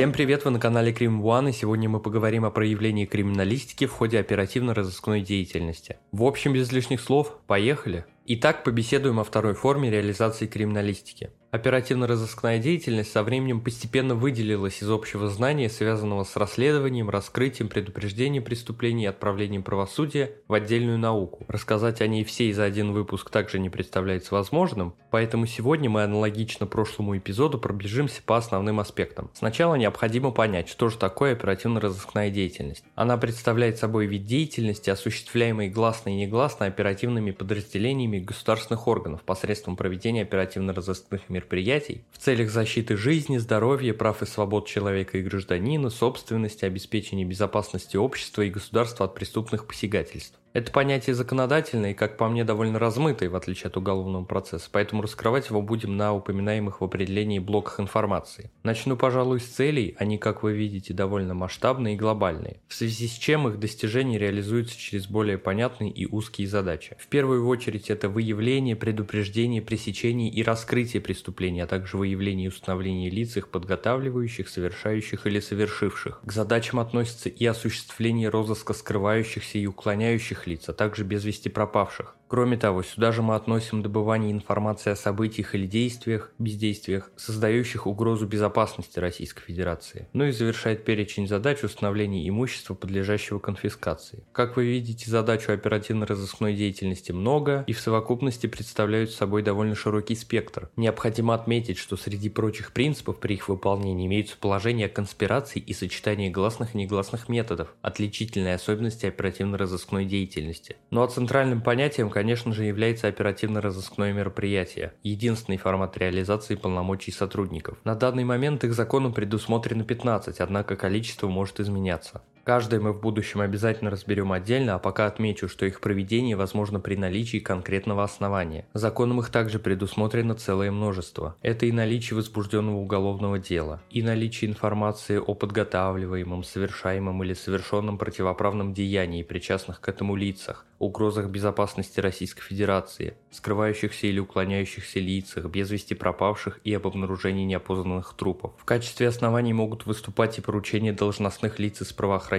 Всем привет, вы на канале Крим One, и сегодня мы поговорим о проявлении криминалистики в ходе оперативно-розыскной деятельности. В общем, без лишних слов, поехали! Итак, побеседуем о второй форме реализации криминалистики. Оперативно-розыскная деятельность со временем постепенно выделилась из общего знания, связанного с расследованием, раскрытием, предупреждением преступлений и отправлением правосудия в отдельную науку. Рассказать о ней всей за один выпуск также не представляется возможным, поэтому сегодня мы аналогично прошлому эпизоду пробежимся по основным аспектам. Сначала необходимо понять, что же такое оперативно-розыскная деятельность. Она представляет собой вид деятельности, осуществляемой гласно и негласно оперативными подразделениями государственных органов посредством проведения оперативно-розыскных мероприятий в целях защиты жизни, здоровья, прав и свобод человека и гражданина, собственности, обеспечения безопасности общества и государства от преступных посягательств. Это понятие законодательное и, как по мне, довольно размытое, в отличие от уголовного процесса, поэтому раскрывать его будем на упоминаемых в определении блоках информации. Начну, пожалуй, с целей, они, как вы видите, довольно масштабные и глобальные, в связи с чем их достижение реализуется через более понятные и узкие задачи. В первую очередь это выявление, предупреждение, пресечение и раскрытие преступлений, а также выявление и установление лиц, их подготавливающих, совершающих или совершивших. К задачам относятся и осуществление розыска скрывающихся и уклоняющих действующих лиц, а также без вести пропавших. Кроме того, сюда же мы относим добывание информации о событиях или действиях, бездействиях, создающих угрозу безопасности Российской Федерации. Ну и завершает перечень задач установления имущества, подлежащего конфискации. Как вы видите, задачу оперативно-розыскной деятельности много и в совокупности представляют собой довольно широкий спектр. Необходимо отметить, что среди прочих принципов при их выполнении имеются положения о конспирации и сочетании гласных и негласных методов, отличительные особенности оперативно-розыскной деятельности. Ну а центральным понятием, конечно же, является оперативно-розыскное мероприятие, единственный формат реализации полномочий сотрудников. На данный момент их законом предусмотрено 15, однако количество может изменяться. Каждое мы в будущем обязательно разберем отдельно, а пока отмечу, что их проведение возможно при наличии конкретного основания. Законом их также предусмотрено целое множество. Это и наличие возбужденного уголовного дела, и наличие информации о подготавливаемом, совершаемом или совершенном противоправном деянии причастных к этому лицах, угрозах безопасности Российской Федерации, скрывающихся или уклоняющихся лицах, без вести пропавших и об обнаружении неопознанных трупов. В качестве оснований могут выступать и поручения должностных лиц из правоохранительных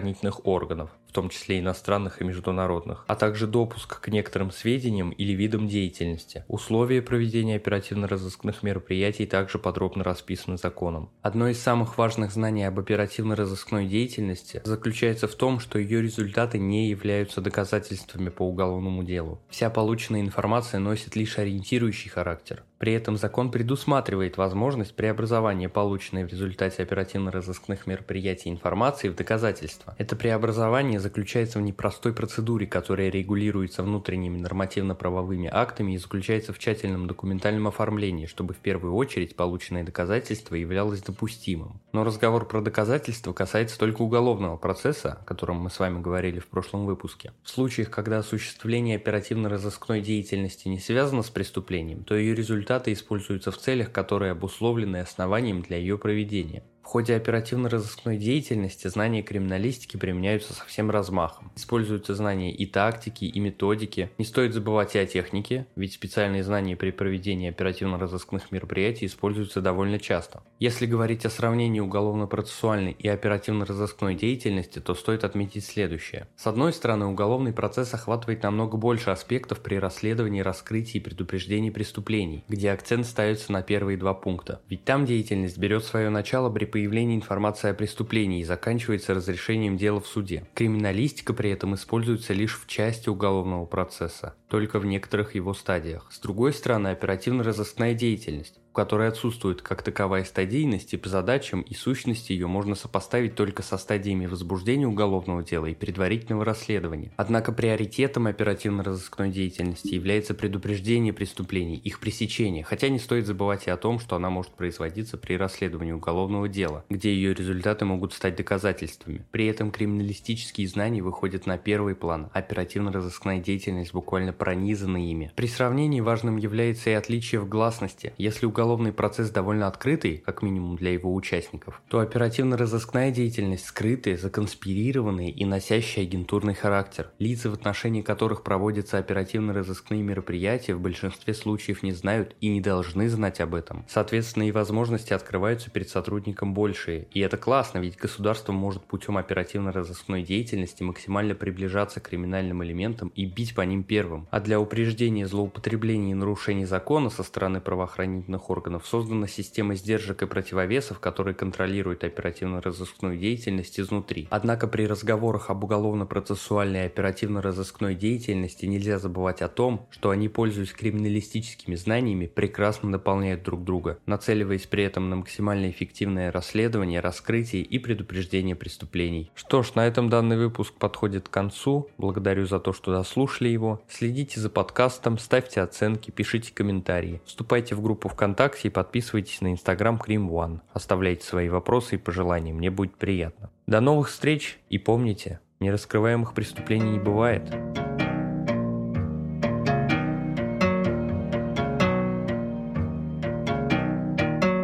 органов, в том числе иностранных и международных, а также допуск к некоторым сведениям или видам деятельности. Условия проведения оперативно-розыскных мероприятий также подробно расписаны законом. Одно из самых важных знаний об оперативно-розыскной деятельности заключается в том, что ее результаты не являются доказательствами по уголовному делу. Вся полученная информация носит лишь ориентирующий характер. При этом закон предусматривает возможность преобразования полученной в результате оперативно-розыскных мероприятий информации в доказательства. Это преобразование заключается в непростой процедуре, которая регулируется внутренними нормативно-правовыми актами и заключается в тщательном документальном оформлении, чтобы в первую очередь полученное доказательство являлось допустимым. Но разговор про доказательства касается только уголовного процесса, о котором мы с вами говорили в прошлом выпуске. В случаях, когда осуществление оперативно-розыскной деятельности не связано с преступлением, то ее результаты используются в целях, которые обусловлены основанием для ее проведения. Ходе оперативно-розыскной деятельности знания криминалистики применяются со всем размахом. Используются знания и тактики, и методики. Не стоит забывать и о технике, ведь специальные знания при проведении оперативно-розыскных мероприятий используются довольно часто. Если говорить о сравнении уголовно-процессуальной и оперативно-розыскной деятельности, то стоит отметить следующее. С одной стороны, уголовный процесс охватывает намного больше аспектов при расследовании, раскрытии и предупреждении преступлений, где акцент ставится на первые два пункта. Ведь там деятельность берет свое начало при появлении информации о преступлении и заканчивается разрешением дела в суде. Криминалистика при этом используется лишь в части уголовного процесса, только в некоторых его стадиях. С другой стороны, оперативно-розыскная деятельность в которой отсутствует как таковая стадийность и по задачам и сущности ее можно сопоставить только со стадиями возбуждения уголовного дела и предварительного расследования. Однако приоритетом оперативно-розыскной деятельности является предупреждение преступлений, их пресечение, хотя не стоит забывать и о том, что она может производиться при расследовании уголовного дела, где ее результаты могут стать доказательствами. При этом криминалистические знания выходят на первый план, оперативно-розыскная деятельность буквально пронизана ими. При сравнении важным является и отличие в гласности. Если уголовный процесс довольно открытый, как минимум для его участников, то оперативно-розыскная деятельность скрытая, законспирированная и носящая агентурный характер. Лица, в отношении которых проводятся оперативно-розыскные мероприятия, в большинстве случаев не знают и не должны знать об этом. Соответственно, и возможности открываются перед сотрудником большие. И это классно, ведь государство может путем оперативно-розыскной деятельности максимально приближаться к криминальным элементам и бить по ним первым. А для упреждения злоупотреблений и нарушений закона со стороны правоохранительных органов создана система сдержек и противовесов, которые контролируют оперативно-розыскную деятельность изнутри. Однако при разговорах об уголовно-процессуальной и оперативно-розыскной деятельности нельзя забывать о том, что они, пользуясь криминалистическими знаниями, прекрасно дополняют друг друга, нацеливаясь при этом на максимально эффективное расследование, раскрытие и предупреждение преступлений. Что ж, на этом данный выпуск подходит к концу. Благодарю за то, что дослушали его. Следите за подкастом, ставьте оценки, пишите комментарии. Вступайте в группу ВКонтакте и подписывайтесь на инстаграм Крим One. Оставляйте свои вопросы и пожелания, мне будет приятно. До новых встреч и помните, нераскрываемых преступлений не бывает.